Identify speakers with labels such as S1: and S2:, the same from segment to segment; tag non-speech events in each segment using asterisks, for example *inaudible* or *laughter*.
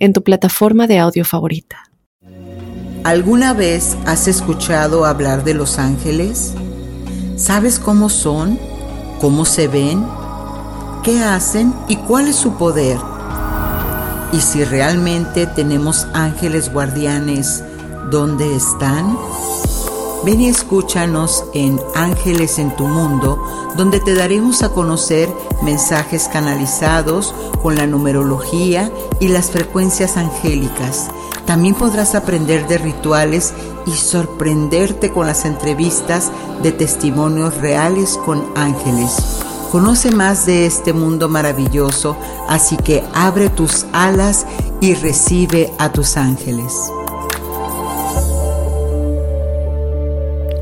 S1: en tu plataforma de audio favorita.
S2: ¿Alguna vez has escuchado hablar de los ángeles? ¿Sabes cómo son? ¿Cómo se ven? ¿Qué hacen? ¿Y cuál es su poder? ¿Y si realmente tenemos ángeles guardianes, dónde están? Ven y escúchanos en Ángeles en tu Mundo, donde te daremos a conocer mensajes canalizados con la numerología y las frecuencias angélicas. También podrás aprender de rituales y sorprenderte con las entrevistas de testimonios reales con ángeles. Conoce más de este mundo maravilloso, así que abre tus alas y recibe a tus ángeles.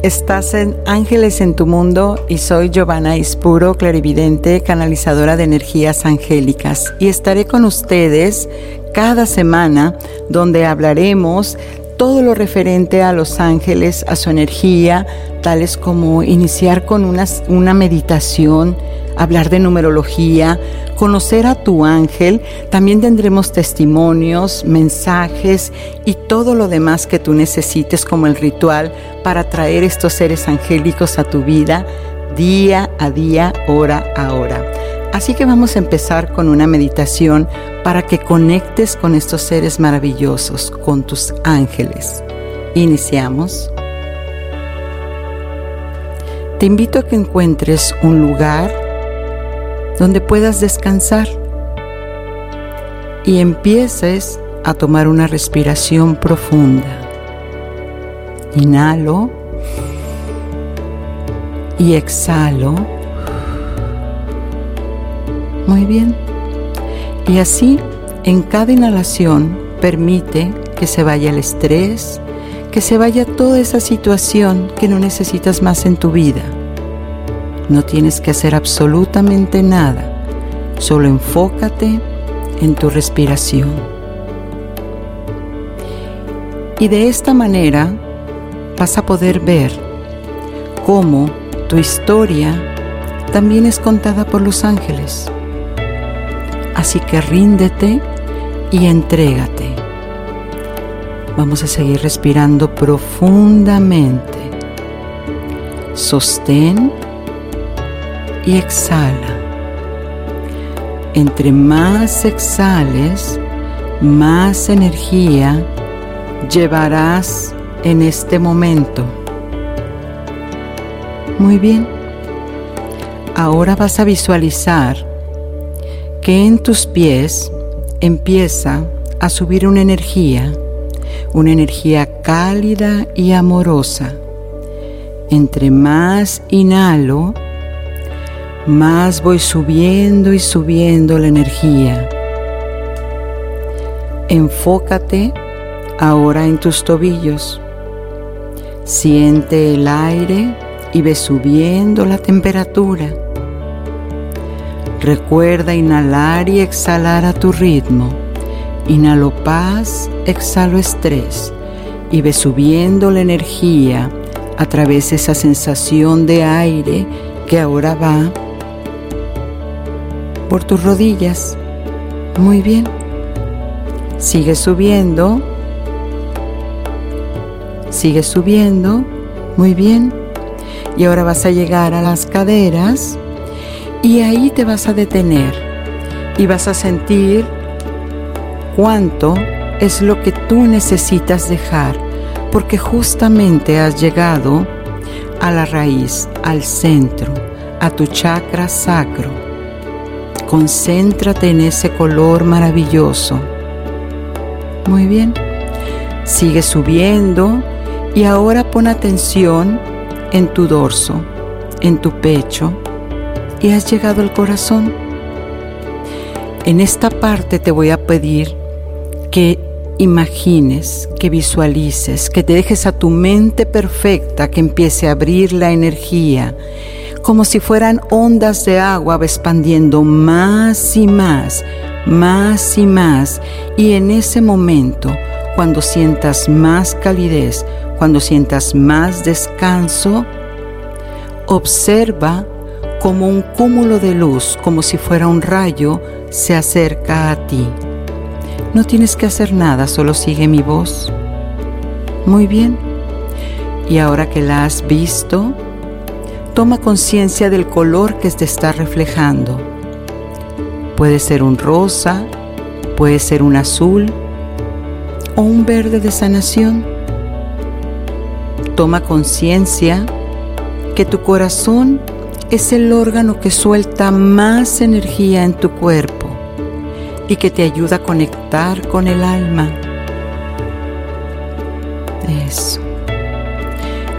S2: Estás en Ángeles en tu Mundo y soy Giovanna Ispuro, clarividente, canalizadora de energías angélicas. Y estaré con ustedes cada semana donde hablaremos todo lo referente a los ángeles, a su energía, tales como iniciar con una, meditación, hablar de numerología, conocer a tu ángel, también tendremos testimonios, mensajes y todo lo demás que tú necesites como el ritual para traer estos seres angélicos a tu vida día a día, hora a hora. Así que vamos a empezar con una meditación para que conectes con estos seres maravillosos, con tus ángeles. Iniciamos. Te invito a que encuentres un lugar donde puedas descansar y empieces a tomar una respiración profunda. Inhalo y exhalo. Muy bien. Y así, en cada inhalación, permite que se vaya el estrés, que se vaya toda esa situación que no necesitas más en tu vida no tienes que hacer absolutamente nada, solo enfócate en tu respiración. Y de esta manera vas a poder ver cómo tu historia también es contada por los ángeles. Así que ríndete y entrégate. Vamos a seguir respirando profundamente. Sostén y exhala. Entre más exhales, más energía llevarás en este momento. Muy bien. Ahora vas a visualizar que en tus pies empieza a subir una energía, una energía cálida y amorosa. Entre más inhalo, más voy subiendo y subiendo la energía. Enfócate ahora en tus tobillos. Siente el aire y ve subiendo la temperatura. Recuerda inhalar y exhalar a tu ritmo. Inhalo paz, exhalo estrés y ve subiendo la energía a través de esa sensación de aire que ahora va por tus rodillas. Muy bien. Sigue subiendo. Sigue subiendo. Muy bien. Y ahora vas a llegar a las caderas y ahí te vas a detener y vas a sentir cuánto es lo que tú necesitas dejar, porque justamente has llegado a la raíz, al centro, a tu chakra sacro Concéntrate en ese color maravilloso. Muy bien. Sigue subiendo y ahora pon atención en tu dorso, en tu pecho y has llegado al corazón. En esta parte te voy a pedir que imagines, que visualices, que te dejes a tu mente perfecta que empiece a abrir la energía, como si fueran ondas de agua expandiendo más y más, más y más. Y en ese momento, cuando sientas más calidez, cuando sientas más descanso, observa como un cúmulo de luz, como si fuera un rayo, se acerca a ti. No tienes que hacer nada, solo sigue mi voz. Muy bien. Y ahora que la has visto, toma conciencia del color que te está reflejando. Puede ser un rosa, puede ser un azul o un verde de sanación. Toma conciencia que tu corazón es el órgano que suelta más energía en tu cuerpo y que te ayuda a conectar con el alma. Eso.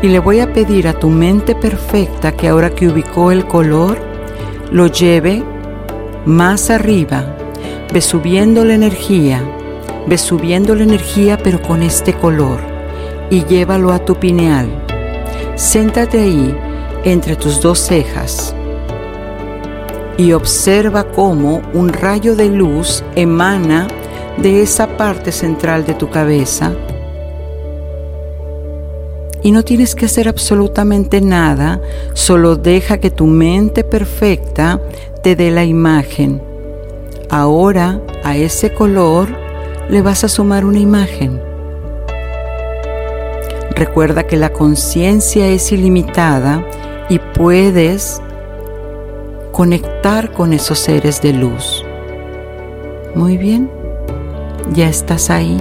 S2: Y le voy a pedir a tu mente perfecta que ahora que ubicó el color, lo lleve más arriba. Ve subiendo la energía, ve subiendo la energía pero con este color y llévalo a tu pineal. Séntate ahí entre tus dos cejas y observa cómo un rayo de luz emana de esa parte central de tu cabeza. Y no tienes que hacer absolutamente nada, solo deja que tu mente perfecta te dé la imagen. Ahora a ese color le vas a sumar una imagen. Recuerda que la conciencia es ilimitada y puedes conectar con esos seres de luz. Muy bien, ya estás ahí.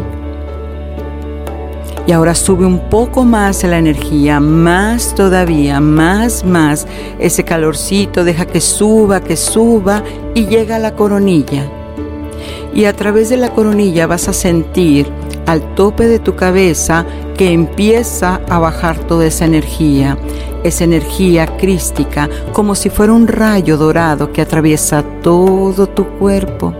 S2: Y ahora sube un poco más la energía, más todavía, más, más. Ese calorcito deja que suba, que suba y llega a la coronilla. Y a través de la coronilla vas a sentir al tope de tu cabeza que empieza a bajar toda esa energía esa energía crística como si fuera un rayo dorado que atraviesa todo tu cuerpo.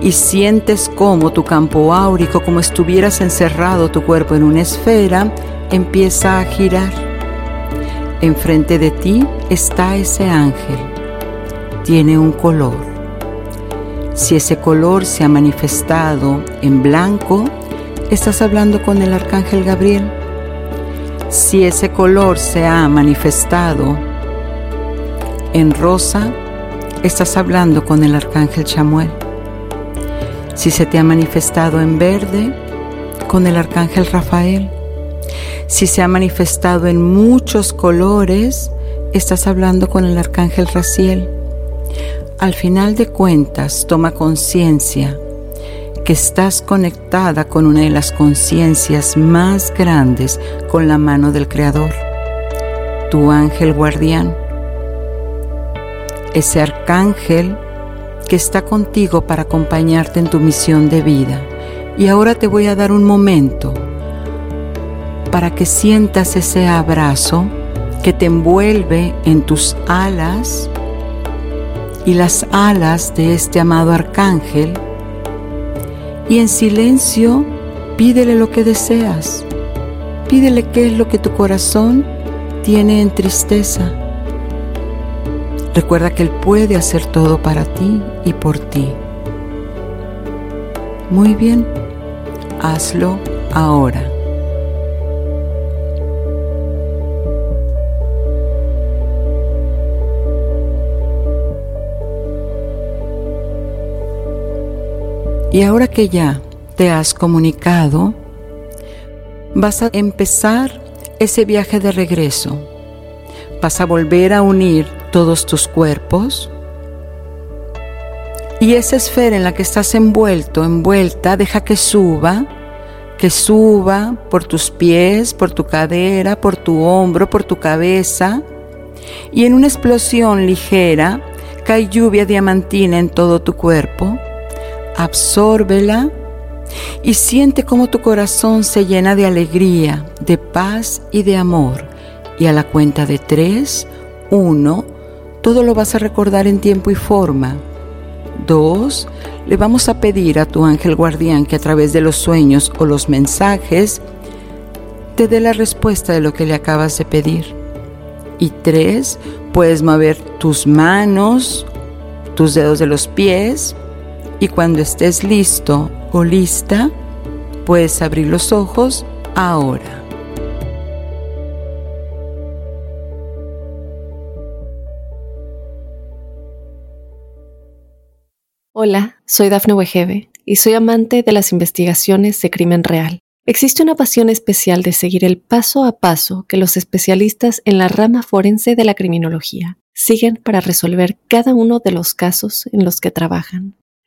S2: Y sientes como tu campo áurico, como estuvieras encerrado tu cuerpo en una esfera, empieza a girar. Enfrente de ti está ese ángel. Tiene un color. Si ese color se ha manifestado en blanco, estás hablando con el arcángel Gabriel si ese color se ha manifestado en rosa, estás hablando con el arcángel Chamuel. Si se te ha manifestado en verde, con el arcángel Rafael. Si se ha manifestado en muchos colores, estás hablando con el arcángel Raciel. Al final de cuentas, toma conciencia que estás conectada con una de las conciencias más grandes con la mano del Creador, tu ángel guardián, ese arcángel que está contigo para acompañarte en tu misión de vida. Y ahora te voy a dar un momento para que sientas ese abrazo que te envuelve en tus alas y las alas de este amado arcángel y en silencio pídele lo que deseas. Pídele qué es lo que tu corazón tiene en tristeza. Recuerda que Él puede hacer todo para ti y por ti. Muy bien, hazlo ahora. Y ahora que ya te has comunicado, vas a empezar ese viaje de regreso. Vas a volver a unir todos tus cuerpos. Y esa esfera en la que estás envuelto, envuelta, deja que suba, que suba por tus pies, por tu cadera, por tu hombro, por tu cabeza. Y en una explosión ligera cae lluvia diamantina en todo tu cuerpo absórbela y siente cómo tu corazón se llena de alegría, de paz y de amor. Y a la cuenta de tres, uno, todo lo vas a recordar en tiempo y forma. Dos, le vamos a pedir a tu ángel guardián que a través de los sueños o los mensajes te dé la respuesta de lo que le acabas de pedir. Y tres, puedes mover tus manos, tus dedos de los pies y cuando estés listo o lista, puedes abrir los ojos ahora.
S1: Hola, soy Dafne Wegebe y soy amante de las investigaciones de crimen real. Existe una pasión especial de seguir el paso a paso que los especialistas en la rama forense de la criminología siguen para resolver cada uno de los casos en los que trabajan.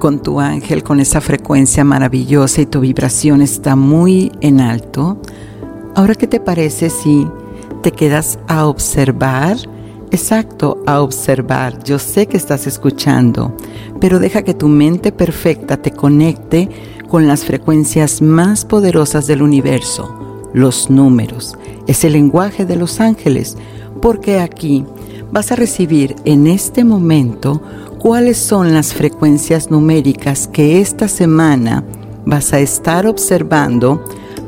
S2: con tu ángel, con esa frecuencia maravillosa y tu vibración está muy en alto, ahora qué te parece si te quedas a observar? Exacto, a observar. Yo sé que estás escuchando, pero deja que tu mente perfecta te conecte con las frecuencias más poderosas del universo, los números. Es el lenguaje de los ángeles, porque aquí vas a recibir en este momento cuáles son las frecuencias numéricas que esta semana vas a estar observando,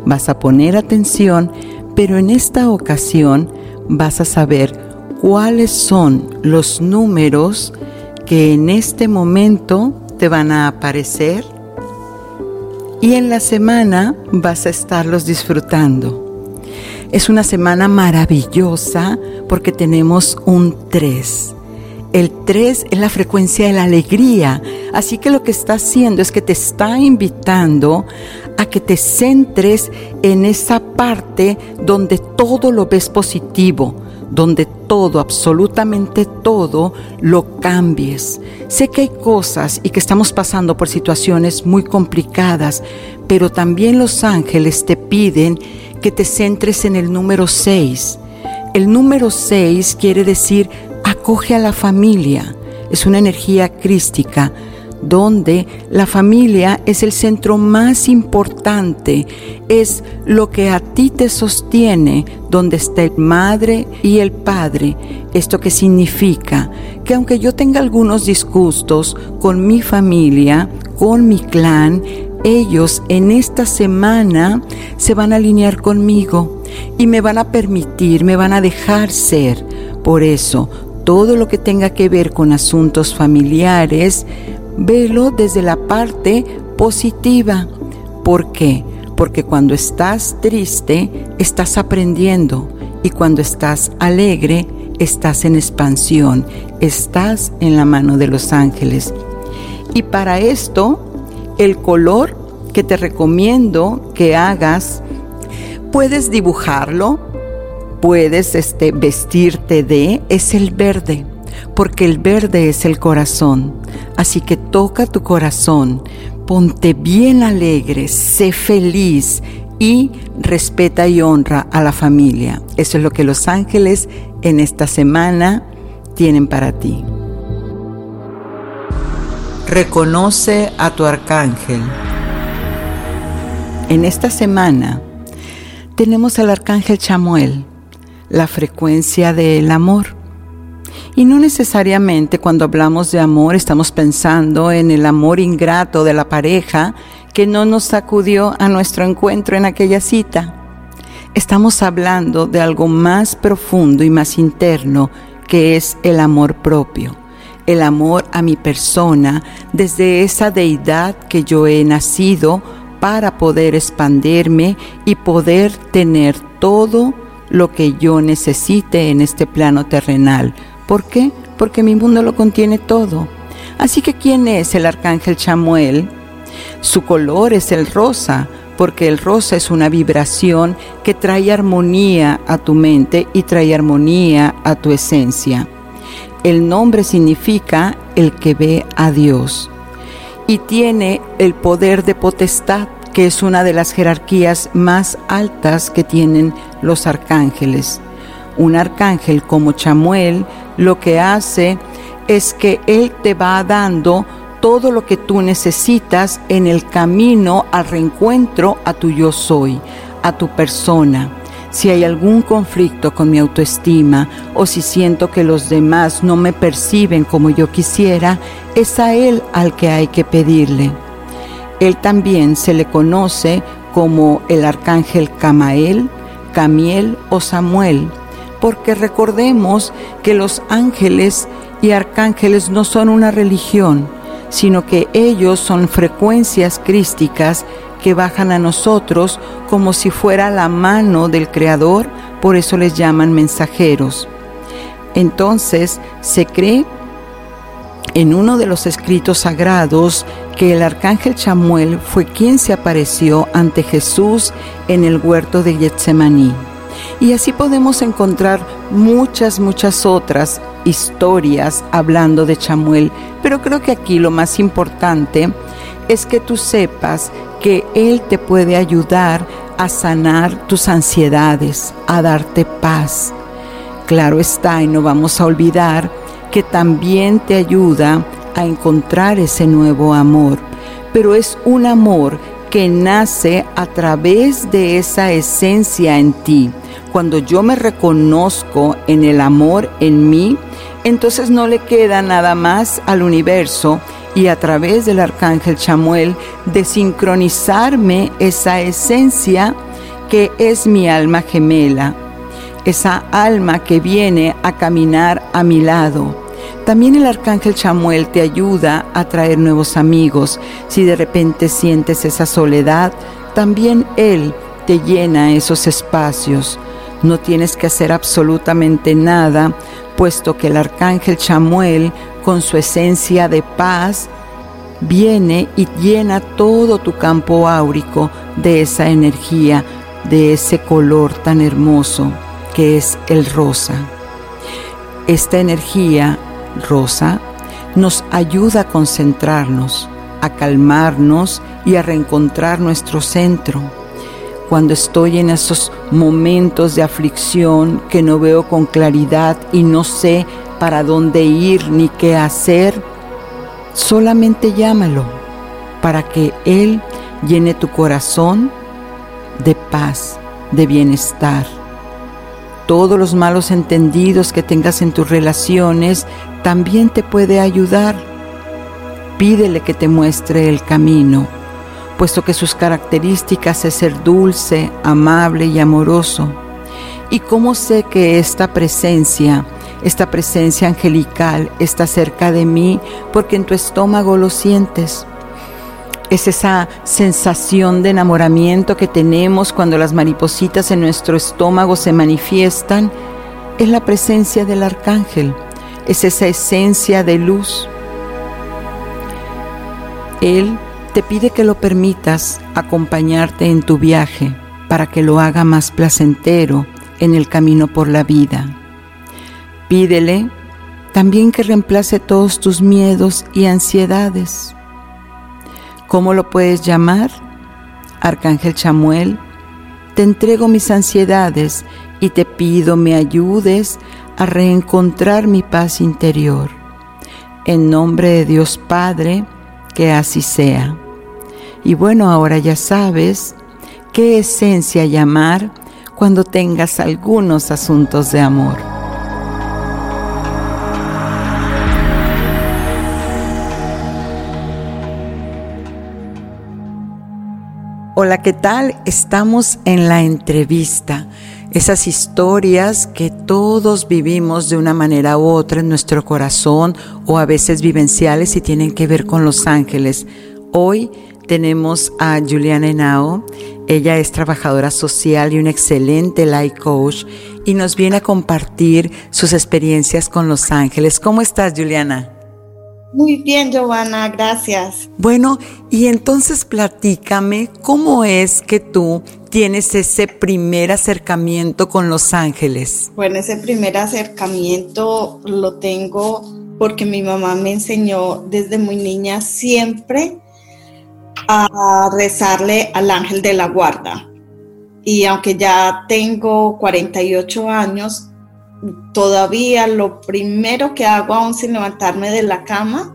S2: vas a poner atención, pero en esta ocasión vas a saber cuáles son los números que en este momento te van a aparecer y en la semana vas a estarlos disfrutando. Es una semana maravillosa porque tenemos un 3. El 3 es la frecuencia de la alegría, así que lo que está haciendo es que te está invitando a que te centres en esa parte donde todo lo ves positivo, donde todo, absolutamente todo, lo cambies. Sé que hay cosas y que estamos pasando por situaciones muy complicadas, pero también los ángeles te piden que te centres en el número 6. El número 6 quiere decir acoge a la familia. Es una energía crística donde la familia es el centro más importante, es lo que a ti te sostiene, donde está el madre y el padre. ¿Esto que significa? Que aunque yo tenga algunos disgustos con mi familia, con mi clan, ellos en esta semana se van a alinear conmigo y me van a permitir, me van a dejar ser. Por eso, todo lo que tenga que ver con asuntos familiares, velo desde la parte positiva. ¿Por qué? Porque cuando estás triste, estás aprendiendo y cuando estás alegre, estás en expansión, estás en la mano de los ángeles. Y para esto, el color que te recomiendo que hagas, puedes dibujarlo, puedes este, vestirte de, es el verde porque el verde es el corazón. Así que toca tu corazón, ponte bien alegre, sé feliz y respeta y honra a la familia. Eso es lo que los ángeles en esta semana tienen para ti. Reconoce a tu arcángel. En esta semana tenemos al arcángel Chamuel, la frecuencia del amor y no necesariamente cuando hablamos de amor estamos pensando en el amor ingrato de la pareja que no nos sacudió a nuestro encuentro en aquella cita. Estamos hablando de algo más profundo y más interno que es el amor propio, el amor a mi persona desde esa deidad que yo he nacido para poder expandirme y poder tener todo lo que yo necesite en este plano terrenal ¿Por qué? Porque mi mundo lo contiene todo. Así que ¿quién es el arcángel Chamuel? Su color es el rosa, porque el rosa es una vibración que trae armonía a tu mente y trae armonía a tu esencia. El nombre significa el que ve a Dios. y tiene el poder de potestad, que es una de las jerarquías más altas que tienen los arcángeles. Un arcángel como Chamuel lo que hace es que él te va dando todo lo que tú necesitas en el camino al reencuentro a tu yo soy, a tu persona. Si hay algún conflicto con mi autoestima o si siento que los demás no me perciben como yo quisiera, es a Él al que hay que pedirle. Él también se le conoce como el arcángel Camael, Camiel o Samuel, porque recordemos que los ángeles y arcángeles no son una religión, sino que ellos son frecuencias crísticas que bajan a nosotros como si fuera la mano del Creador, por eso les llaman mensajeros. Entonces se cree en uno de los escritos sagrados que el arcángel Chamuel fue quien se apareció ante Jesús en el huerto de Getsemaní. Y así podemos encontrar muchas, muchas otras historias hablando de Chamuel, pero creo que aquí lo más importante es que tú sepas que Él te puede ayudar a sanar tus ansiedades, a darte paz. Claro está, y no vamos a olvidar que también te ayuda a encontrar ese nuevo amor, pero es un amor que nace a través de esa esencia en ti. Cuando yo me reconozco en el amor en mí, entonces no le queda nada más al universo y a través del arcángel Chamuel de sincronizarme esa esencia que es mi alma gemela, esa alma que viene a caminar a mi lado. También el arcángel Chamuel te ayuda a traer nuevos amigos. Si de repente sientes esa soledad, también él te llena esos espacios. No tienes que hacer absolutamente nada, puesto que el arcángel Chamuel, con su esencia de paz, viene y llena todo tu campo áurico de esa energía, de ese color tan hermoso que es el rosa. Esta energía rosa nos ayuda a concentrarnos, a calmarnos y a reencontrar nuestro centro cuando estoy en esos momentos de aflicción que no veo con claridad y no sé para dónde ir ni qué hacer, solamente llámalo para que Él llene tu corazón de paz, de bienestar. Todos los malos entendidos que tengas en tus relaciones también te puede ayudar. Pídele que te muestre el camino puesto que sus características es ser dulce, amable y amoroso. ¿Y cómo sé que esta presencia, esta presencia angelical está cerca de mí? Porque en tu estómago lo sientes. Es esa sensación de enamoramiento que tenemos cuando las maripositas en nuestro estómago se manifiestan. Es la presencia del arcángel, es esa esencia de luz. Él te pide que lo permitas acompañarte en tu viaje para que lo haga más placentero en el camino por la vida. Pídele también que reemplace todos tus miedos y ansiedades. ¿Cómo lo puedes llamar? Arcángel Chamuel, te entrego mis ansiedades y te pido me ayudes a reencontrar mi paz interior. En nombre de Dios Padre, que así sea. Y bueno, ahora ya sabes qué esencia llamar cuando tengas algunos asuntos de amor. Hola, ¿qué tal? Estamos en la entrevista. Esas historias que todos vivimos de una manera u otra en nuestro corazón o a veces vivenciales y tienen que ver con los ángeles. Hoy tenemos a Juliana Henao. Ella es trabajadora social y un excelente life coach y nos viene a compartir sus experiencias con los ángeles. ¿Cómo estás, Juliana?
S3: Muy bien, Giovanna, gracias.
S2: Bueno, y entonces platícame cómo es que tú tienes ese primer acercamiento con los ángeles.
S3: Bueno, ese primer acercamiento lo tengo porque mi mamá me enseñó desde muy niña siempre a rezarle al ángel de la guarda. Y aunque ya tengo 48 años, todavía lo primero que hago aún sin levantarme de la cama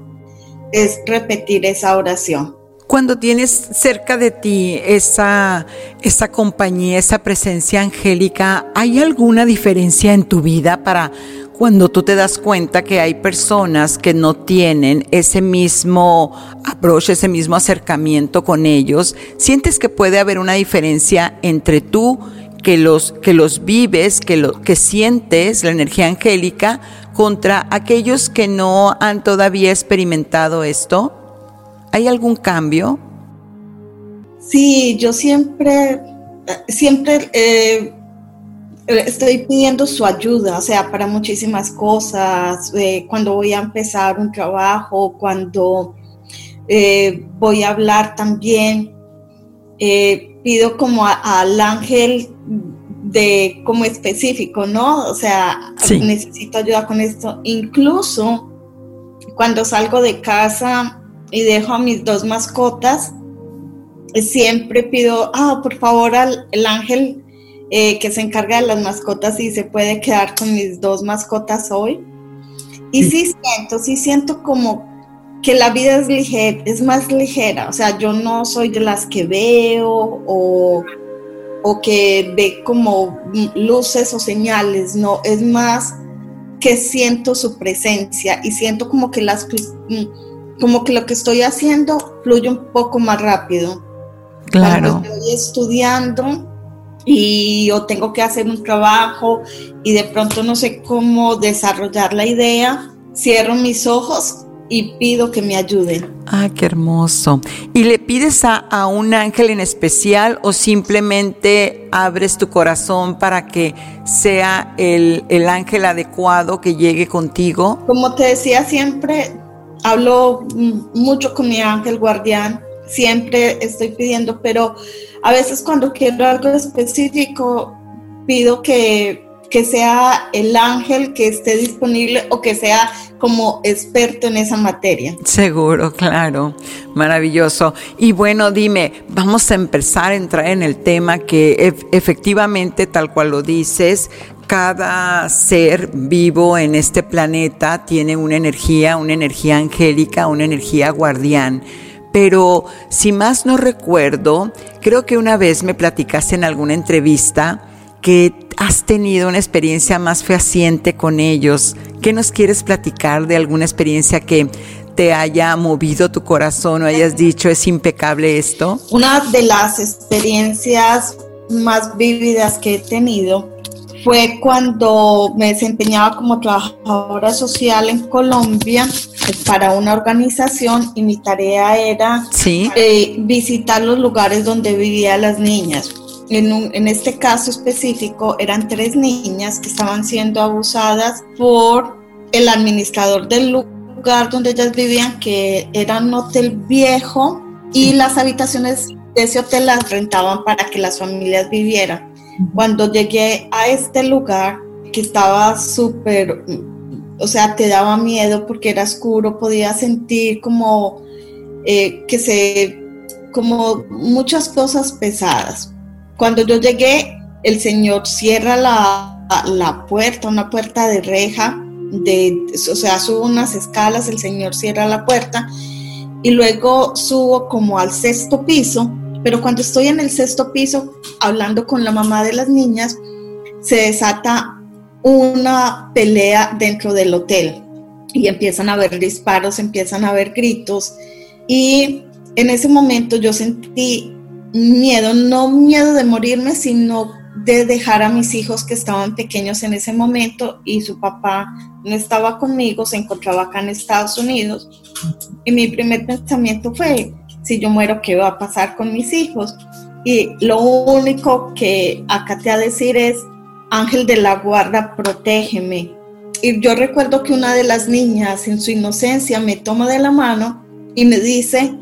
S3: es repetir esa oración.
S2: Cuando tienes cerca de ti esa, esa compañía, esa presencia angélica, ¿hay alguna diferencia en tu vida para cuando tú te das cuenta que hay personas que no tienen ese mismo approach, ese mismo acercamiento con ellos? ¿Sientes que puede haber una diferencia entre tú que los, que los vives, que, lo, que sientes la energía angélica contra aquellos que no han todavía experimentado esto? ¿Hay algún cambio?
S3: Sí, yo siempre, siempre eh, estoy pidiendo su ayuda, o sea, para muchísimas cosas, eh, cuando voy a empezar un trabajo, cuando eh, voy a hablar también, pido como al ángel de como específico, ¿no? O sea, necesito ayuda con esto. Incluso cuando salgo de casa, y dejo a mis dos mascotas, siempre pido, ah, por favor, al el ángel eh, que se encarga de las mascotas y se puede quedar con mis dos mascotas hoy. Y sí siento, sí siento como que la vida es ligera, es más ligera. O sea, yo no soy de las que veo o, o que ve como luces o señales, no, es más que siento su presencia y siento como que las como que lo que estoy haciendo fluye un poco más rápido.
S2: Claro.
S3: Cuando estoy estudiando y yo tengo que hacer un trabajo y de pronto no sé cómo desarrollar la idea, cierro mis ojos y pido que me ayuden.
S2: Ah, qué hermoso. ¿Y le pides a, a, un ángel en especial o simplemente abres tu corazón para que sea el, el ángel adecuado que llegue contigo?
S3: Como te decía siempre, hablo mucho con mi ángel guardián, siempre estoy pidiendo, pero a veces cuando quiero algo específico, pido que, que sea el ángel que esté disponible o que sea como experto en esa materia.
S2: Seguro, claro, maravilloso. Y bueno, dime, vamos a empezar a entrar en el tema que efectivamente, tal cual lo dices, cada ser vivo en este planeta tiene una energía, una energía angélica, una energía guardián. Pero si más no recuerdo, creo que una vez me platicaste en alguna entrevista que has tenido una experiencia más fehaciente con ellos. ¿Qué nos quieres platicar de alguna experiencia que te haya movido tu corazón o hayas dicho es impecable esto?
S3: Una de las experiencias más vívidas que he tenido fue cuando me desempeñaba como trabajadora social en Colombia para una organización y mi tarea era eh, visitar los lugares donde vivían las niñas. En, en, este caso específico eran tres niñas que estaban siendo abusadas por el administrador del lugar donde ellas vivían, que era un hotel viejo y las habitaciones de ese hotel las rentaban para que las familias vivieran. Cuando llegué a este lugar, que estaba súper, o sea, te daba miedo porque era oscuro, podía sentir como eh, que se, como muchas cosas pesadas. Cuando yo llegué, el Señor cierra la, la puerta, una puerta de reja, de, o sea, subo unas escalas, el Señor cierra la puerta y luego subo como al sexto piso pero cuando estoy en el sexto piso hablando con la mamá de las niñas, se desata una pelea dentro del hotel y empiezan a haber disparos, empiezan a haber gritos y en ese momento yo sentí miedo, no miedo de morirme, sino de dejar a mis hijos que estaban pequeños en ese momento y su papá no estaba conmigo, se encontraba acá en Estados Unidos. Y mi primer pensamiento fue, si yo muero, ¿qué va a pasar con mis hijos? Y lo único que acá te a decir es, ángel de la guarda, protégeme. Y yo recuerdo que una de las niñas en su inocencia me toma de la mano y me dice,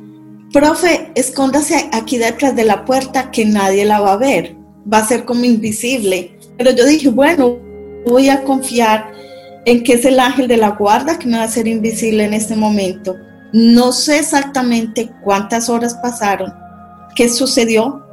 S3: profe, escóndase aquí detrás de la puerta que nadie la va a ver, va a ser como invisible. Pero yo dije, bueno, voy a confiar en que es el ángel de la guarda que me va a hacer invisible en este momento No sé exactamente cuántas horas pasaron, qué sucedió,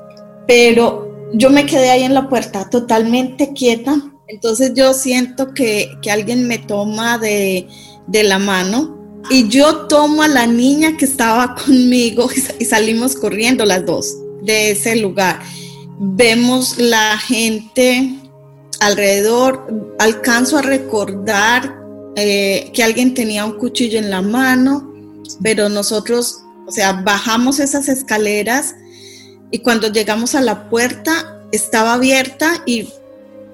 S3: pero yo me quedé ahí en la puerta totalmente quieta. Entonces yo siento que, alguien me toma de, de la mano y yo tomo a la niña que estaba *laughs* conmigo y salimos corriendo las dos de ese lugar. Vemos la gente alrededor, alcanzo a recordar eh, que alguien tenía un cuchillo en la mano, pero nosotros, o sea, bajamos esas escaleras y cuando llegamos a la puerta estaba abierta y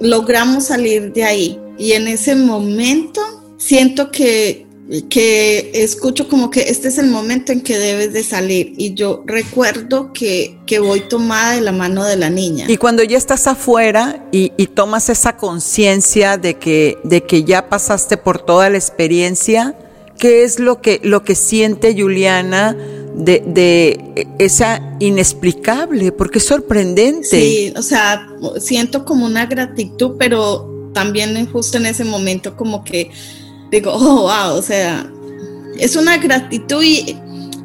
S3: logramos salir de ahí. Y en ese momento siento que que escucho como que este es el momento en que debes de salir y yo recuerdo que, voy tomada de la mano de la niña.
S2: Y cuando ya estás afuera y, tomas esa conciencia de que, de que ya pasaste por toda la experiencia, ¿qué es lo que, lo que siente Juliana de, de esa inexplicable? Porque es sorprendente.
S3: Sí, o sea, siento como una gratitud, pero también justo en ese momento como que digo, *laughs* oh, wow, o sea, es una gratitud y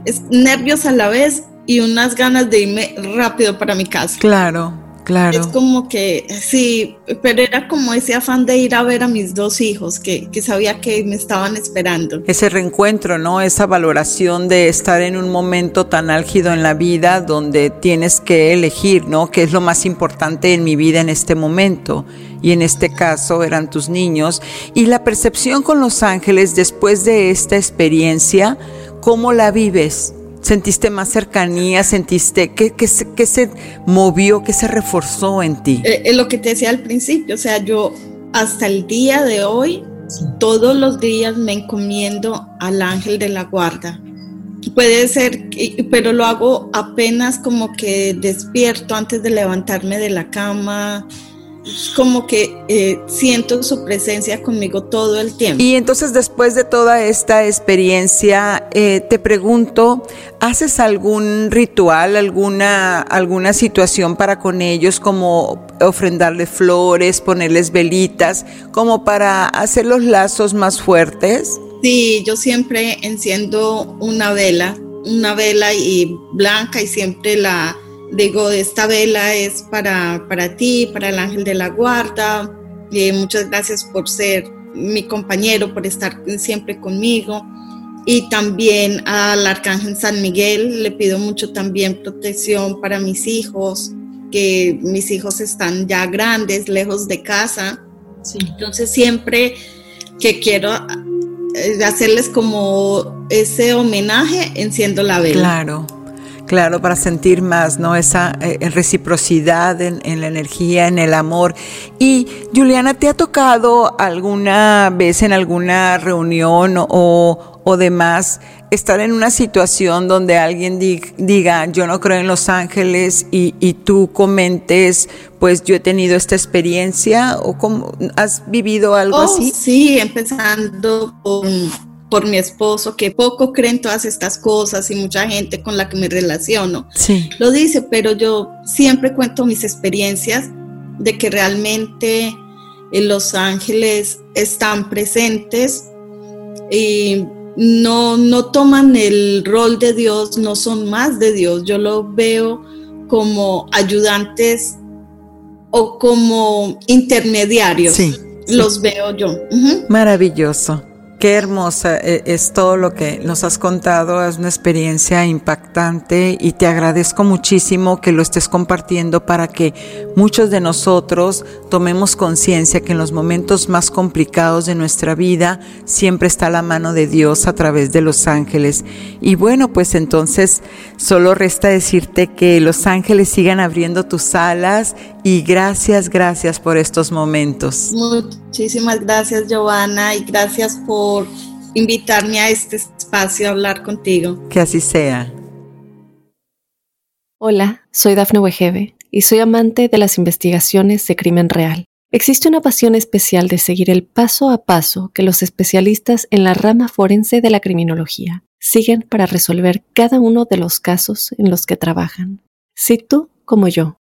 S3: es nervios a la vez y unas ganas de irme rápido para mi casa.
S2: Claro, claro.
S3: Es como que, sí, pero era como ese afán de ir a ver a mis dos hijos que, que sabía que me estaban esperando.
S2: Ese reencuentro, ¿no? Esa valoración de estar en un momento tan álgido en la vida donde tienes que elegir, ¿no? ¿Qué es lo más importante en mi vida en este momento? y en este caso eran tus niños, y la percepción con los ángeles después de esta experiencia, ¿cómo la vives? ¿Sentiste más cercanía? ¿Sentiste qué, qué, qué se movió, qué se reforzó en ti?
S3: Eh, eh, lo que te decía al principio, o sea, yo hasta el día de hoy, todos los días me encomiendo al ángel de la guarda. Puede ser, pero lo hago apenas como que despierto antes de levantarme de la cama, como que eh, siento su presencia conmigo todo el tiempo.
S2: Y entonces después de toda esta experiencia, eh, te pregunto, ¿haces algún ritual, alguna, alguna situación para con ellos, como ofrendarles flores, ponerles velitas, como para hacer los lazos más fuertes?
S3: Sí, yo siempre enciendo una vela, una vela y blanca y siempre la digo, esta vela es para, para ti, para el ángel de la guarda. Eh, muchas gracias por ser mi compañero, por estar siempre conmigo. Y también al arcángel San Miguel le pido mucho también protección para mis hijos, que mis hijos están ya grandes, lejos de casa. Entonces siempre que quiero eh, hacerles como ese homenaje, enciendo la vela.
S2: Claro. Claro, para sentir más, ¿no? Esa eh, reciprocidad en, la energía, en el amor. Y Juliana, ¿te ha tocado alguna vez en alguna reunión o, o demás estar en una situación donde alguien diga, yo no creo en los ángeles y, y, tú comentes, pues yo he tenido esta experiencia o cómo, has vivido algo oh, así?
S3: Sí, empezando con por mi esposo, que poco creen todas estas cosas y mucha gente con la que me relaciono.
S2: Sí.
S3: Lo dice, pero yo siempre cuento mis experiencias de que realmente en los ángeles están presentes y no, no toman el rol de Dios, no son más de Dios. Yo lo veo como ayudantes o como intermediarios. Sí, Los veo yo.
S2: Maravilloso. Qué hermosa eh, es todo lo que nos has contado, es una experiencia impactante y te agradezco muchísimo que lo estés compartiendo para que muchos de nosotros tomemos conciencia que en los momentos más complicados de nuestra vida siempre está la mano de Dios a través de los ángeles. Y bueno, pues entonces solo resta decirte que los ángeles sigan abriendo tus alas y gracias, gracias por estos momentos.
S3: Muchísimas gracias, Giovanna, y gracias por invitarme a este espacio a hablar contigo.
S2: Que así sea.
S1: Hola, soy Dafne Wegebe y soy amante de las investigaciones de crimen real. Existe una pasión especial de seguir el paso a paso que los especialistas en la rama forense de la criminología siguen para resolver cada uno de los casos en los que trabajan. Si tú, como yo,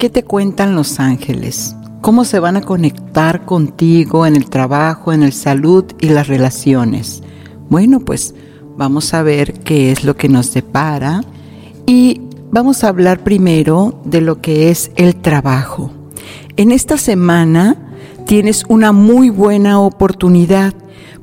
S2: ¿qué te cuentan los ángeles? ¿Cómo se van a conectar contigo en el trabajo, en el salud y las relaciones? Bueno, pues vamos a ver qué es lo que nos depara y vamos a hablar primero de lo que es el trabajo. En esta semana tienes una muy buena oportunidad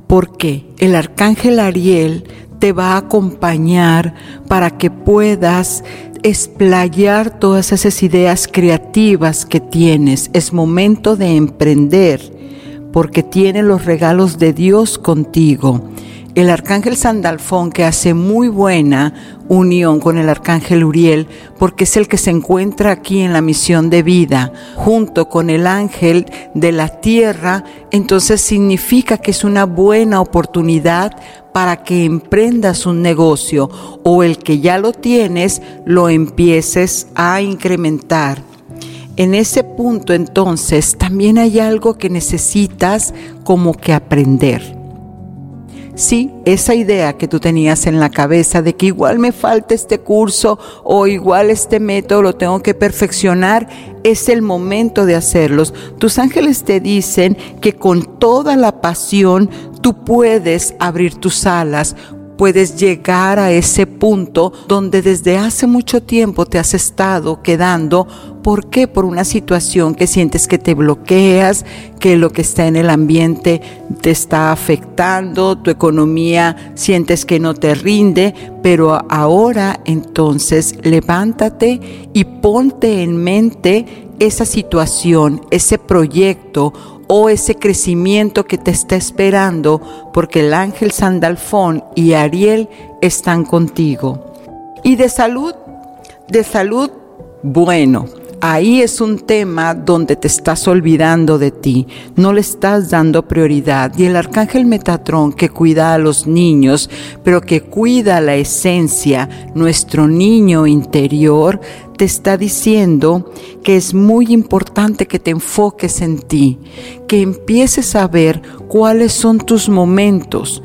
S2: porque el arcángel Ariel te va a acompañar para que puedas explayar todas esas ideas creativas que tienes. Es momento de emprender porque tiene los regalos de Dios contigo. El arcángel Sandalfón que hace muy buena unión con el arcángel Uriel porque es el que se encuentra aquí en la misión de vida junto con el ángel de la tierra, entonces significa que es una buena oportunidad para que emprendas un negocio o el que ya lo tienes lo empieces a incrementar. En ese punto entonces también hay algo que necesitas como que aprender. Sí, esa idea que tú tenías en la cabeza de que igual me falta este curso o igual este método lo tengo que perfeccionar, es el momento de hacerlos. Tus ángeles te dicen que con toda la pasión tú puedes abrir tus alas, puedes llegar a ese punto donde desde hace mucho tiempo te has estado quedando. ¿Por qué? Por una situación que sientes que te bloqueas, que lo que está en el ambiente te está afectando, tu economía sientes que no te rinde, pero ahora entonces levántate y ponte en mente esa situación, ese proyecto o ese crecimiento que te está esperando porque el ángel Sandalfón y Ariel están contigo. Y de salud, de salud, bueno, ahí es un tema donde te estás olvidando de ti, no le estás dando prioridad. Y el arcángel Metatrón que cuida a los niños, pero que cuida la esencia, nuestro niño interior, te está diciendo que es muy importante que te enfoques en ti, que empieces a ver cuáles son tus momentos,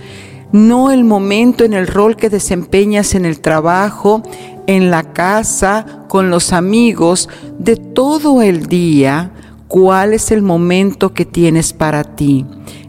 S2: no el momento en el rol que desempeñas en el trabajo, en la casa, con los amigos, de todo el día, cuál es el momento que tienes para ti.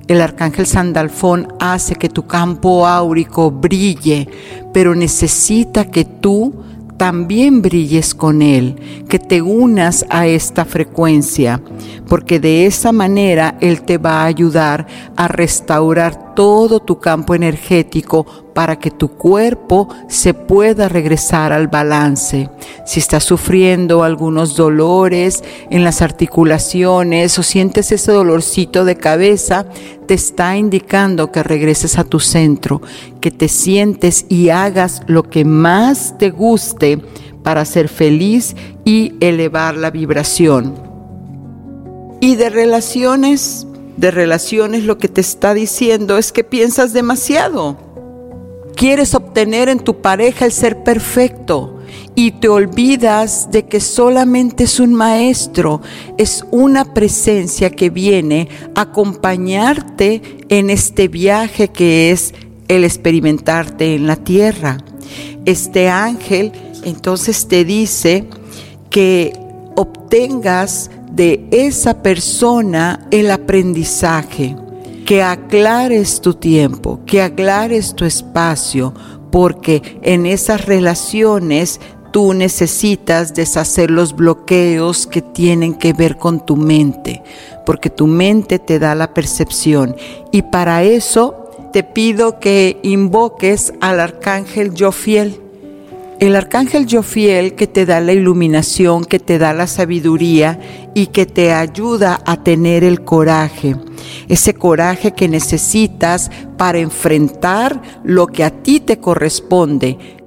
S2: El arcángel Sandalfón hace que tu campo áurico brille, pero necesita que tú también brilles con Él, que te unas a esta frecuencia, porque de esa manera Él te va a ayudar a restaurar todo tu campo energético para que tu cuerpo se pueda regresar al balance. Si estás sufriendo algunos dolores en las articulaciones o sientes ese dolorcito de cabeza, te está indicando que regreses a tu centro, que te sientes y hagas lo que más te guste para ser feliz y elevar la vibración. Y de relaciones, de relaciones lo que te está diciendo es que piensas demasiado Quieres obtener en tu pareja el ser perfecto y te olvidas de que solamente es un maestro, es una presencia que viene a acompañarte en este viaje que es el experimentarte en la tierra. Este ángel entonces te dice que obtengas de esa persona el aprendizaje que aclares tu tiempo, que aclares tu espacio, porque en esas relaciones tú necesitas deshacer los bloqueos que tienen que ver con tu mente, porque tu mente te da la percepción. Y para eso te pido que invoques al arcángel Jofiel. El arcángel Jofiel que te da la iluminación, que te da la sabiduría y que te ayuda a tener el coraje ese coraje que necesitas para enfrentar lo que a ti te corresponde.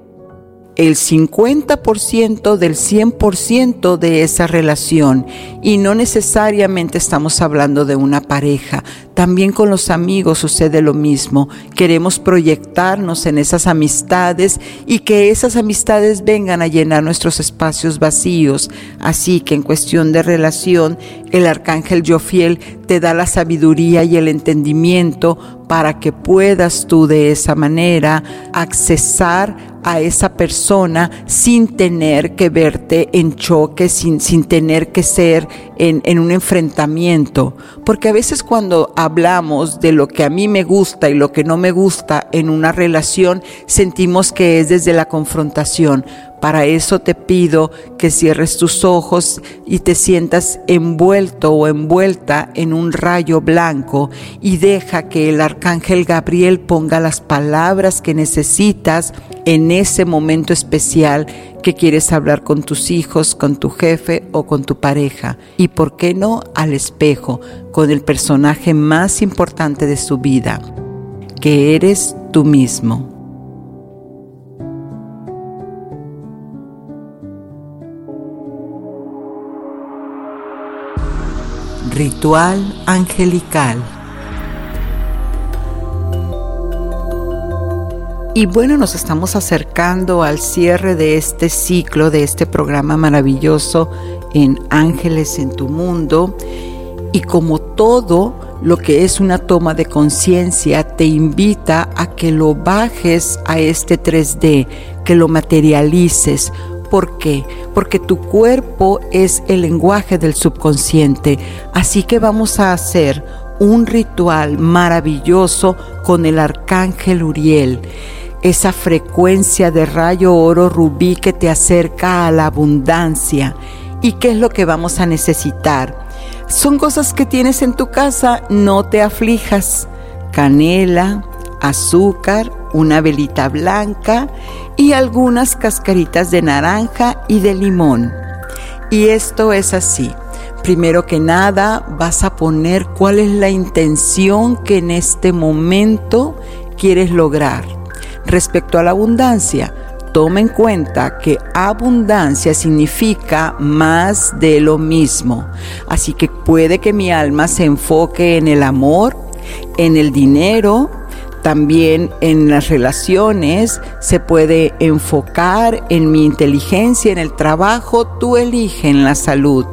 S2: El 50% del 100% de esa relación y no necesariamente estamos hablando de una pareja. También con los amigos sucede lo mismo. Queremos proyectarnos en esas amistades y que esas amistades vengan a llenar nuestros espacios vacíos. Así que en cuestión de relación, el arcángel Jofiel te da la sabiduría y el entendimiento para que puedas tú de esa manera accesar a esa persona sin tener que verte en choque, sin, sin tener que ser en, en, un enfrentamiento. Porque a veces cuando hablamos de lo que a mí me gusta y lo que no me gusta en una relación, sentimos que es desde la confrontación. Para eso te pido que cierres tus ojos y te sientas envuelto o envuelta en un rayo blanco y deja que el arcángel Gabriel ponga las palabras que necesitas en ese momento especial que quieres hablar con tus hijos, con tu jefe o con tu pareja. Y por qué no al espejo, con el personaje más importante de su vida, que eres tú mismo. Ritual angelical. Y bueno, nos estamos acercando al cierre de este ciclo, de este programa maravilloso en Ángeles en tu Mundo. Y como todo lo que es una toma de conciencia, te invita a que lo bajes a este 3D, que lo materialices, ¿Por qué? Porque tu cuerpo es el lenguaje del subconsciente. Así que vamos a hacer un ritual maravilloso con el arcángel Uriel. Esa frecuencia de rayo oro rubí que te acerca a la abundancia. ¿Y qué es lo que vamos a necesitar? Son cosas que tienes en tu casa, no te aflijas. Canela, azúcar, una velita blanca y algunas cascaritas de naranja y de limón. Y esto es así. Primero que nada vas a poner cuál es la intención que en este momento quieres lograr. Respecto a la abundancia, toma en cuenta que abundancia significa más de lo mismo. Así que puede que mi alma se enfoque en el amor, en el dinero, también en las relaciones se puede enfocar en mi inteligencia, en el trabajo, tú eliges en la salud.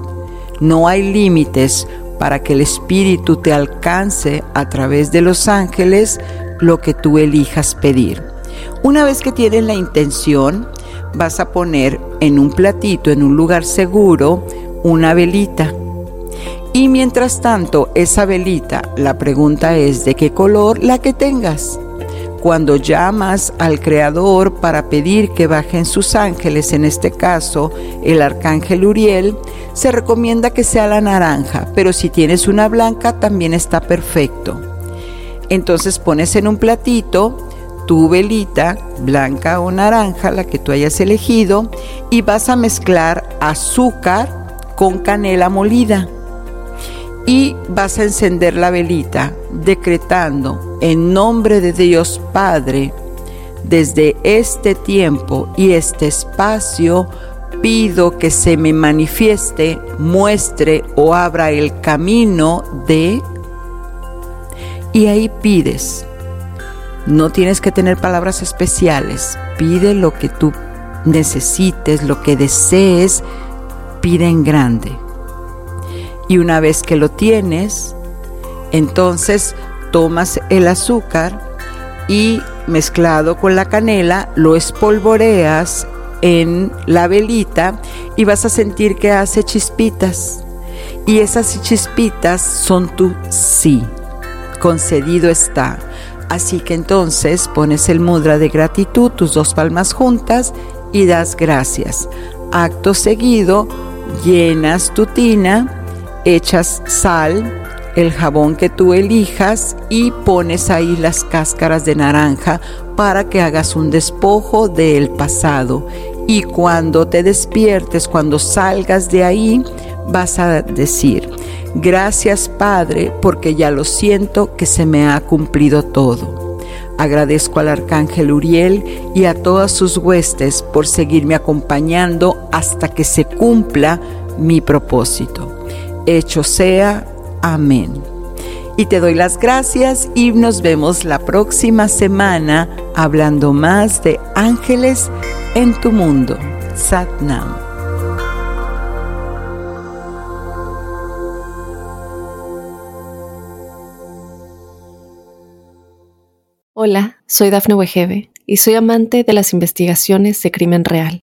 S2: No hay límites para que el Espíritu te alcance a través de los ángeles lo que tú elijas pedir. Una vez que tienes la intención, vas a poner en un platito, en un lugar seguro, una velita y mientras tanto, esa velita, la pregunta es de qué color la que tengas. Cuando llamas al Creador para pedir que bajen sus ángeles, en este caso el arcángel Uriel, se recomienda que sea la naranja, pero si tienes una blanca también está perfecto. Entonces pones en un platito tu velita, blanca o naranja, la que tú hayas elegido, y vas a mezclar azúcar con canela molida y vas a encender la velita decretando en nombre de Dios Padre, desde este tiempo y este espacio, pido que se me manifieste, muestre o abra el camino de... Y ahí pides. No tienes que tener palabras especiales. Pide lo que tú necesites, lo que desees. Pide en grande. Y una vez que lo tienes, entonces tomas el azúcar y mezclado con la canela lo espolvoreas en la velita y vas a sentir que hace chispitas. Y esas chispitas son tu sí. Concedido está. Así que entonces pones el mudra de gratitud, tus dos palmas juntas y das gracias. Acto seguido, llenas tu tina echas sal, el jabón que tú elijas y pones ahí las cáscaras de naranja para que hagas un despojo del pasado. Y cuando te despiertes, cuando salgas de ahí, vas a decir, gracias Padre, porque ya lo siento que se me ha cumplido todo. Agradezco al arcángel Uriel y a todas sus huestes por seguirme acompañando hasta que se cumpla mi propósito. Hecho sea. Amén. Y te doy las gracias y nos vemos la próxima semana hablando más de ángeles en tu mundo. Satnam.
S1: Hola, soy Dafne Wegebe y soy amante de las investigaciones de crimen real.